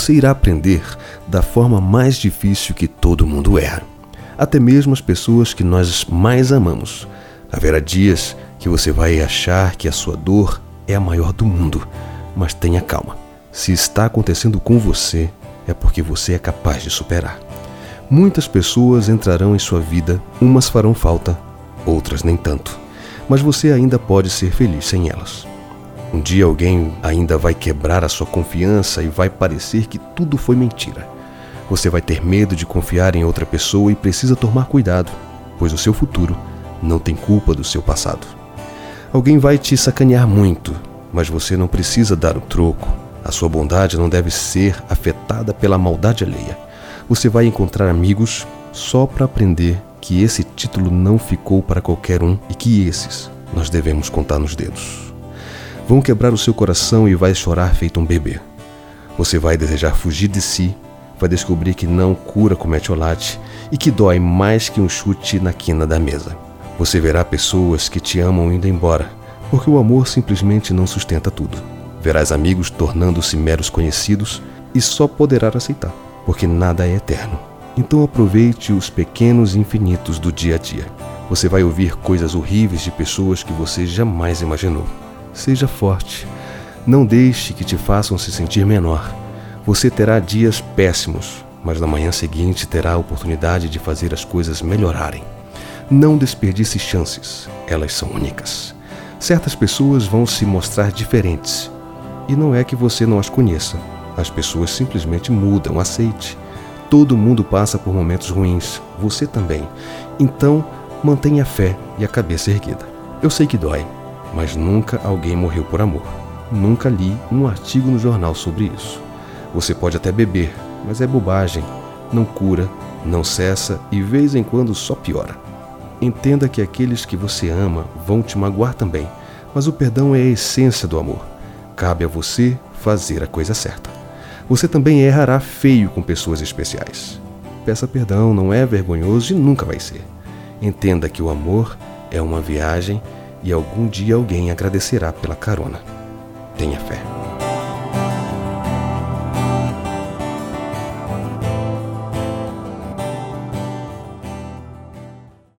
Você irá aprender da forma mais difícil que todo mundo erra. Até mesmo as pessoas que nós mais amamos. Haverá dias que você vai achar que a sua dor é a maior do mundo, mas tenha calma. Se está acontecendo com você, é porque você é capaz de superar. Muitas pessoas entrarão em sua vida, umas farão falta, outras nem tanto. Mas você ainda pode ser feliz sem elas. Um dia alguém ainda vai quebrar a sua confiança e vai parecer que tudo foi mentira. Você vai ter medo de confiar em outra pessoa e precisa tomar cuidado, pois o seu futuro não tem culpa do seu passado. Alguém vai te sacanear muito, mas você não precisa dar o troco. A sua bondade não deve ser afetada pela maldade alheia. Você vai encontrar amigos só para aprender que esse título não ficou para qualquer um e que esses nós devemos contar nos dedos vão quebrar o seu coração e vai chorar feito um bebê. Você vai desejar fugir de si, vai descobrir que não cura com metiolate e que dói mais que um chute na quina da mesa. Você verá pessoas que te amam indo embora, porque o amor simplesmente não sustenta tudo. Verás amigos tornando-se meros conhecidos e só poderá aceitar, porque nada é eterno. Então aproveite os pequenos infinitos do dia a dia. Você vai ouvir coisas horríveis de pessoas que você jamais imaginou. Seja forte. Não deixe que te façam se sentir menor. Você terá dias péssimos, mas na manhã seguinte terá a oportunidade de fazer as coisas melhorarem. Não desperdice chances, elas são únicas. Certas pessoas vão se mostrar diferentes. E não é que você não as conheça. As pessoas simplesmente mudam, aceite. Todo mundo passa por momentos ruins, você também. Então, mantenha a fé e a cabeça erguida. Eu sei que dói, mas nunca alguém morreu por amor. Nunca li um artigo no jornal sobre isso. Você pode até beber, mas é bobagem. Não cura, não cessa e vez em quando só piora. Entenda que aqueles que você ama vão te magoar também, mas o perdão é a essência do amor. Cabe a você fazer a coisa certa. Você também errará feio com pessoas especiais. Peça perdão, não é vergonhoso e nunca vai ser. Entenda que o amor é uma viagem e algum dia alguém agradecerá pela carona. Tenha fé.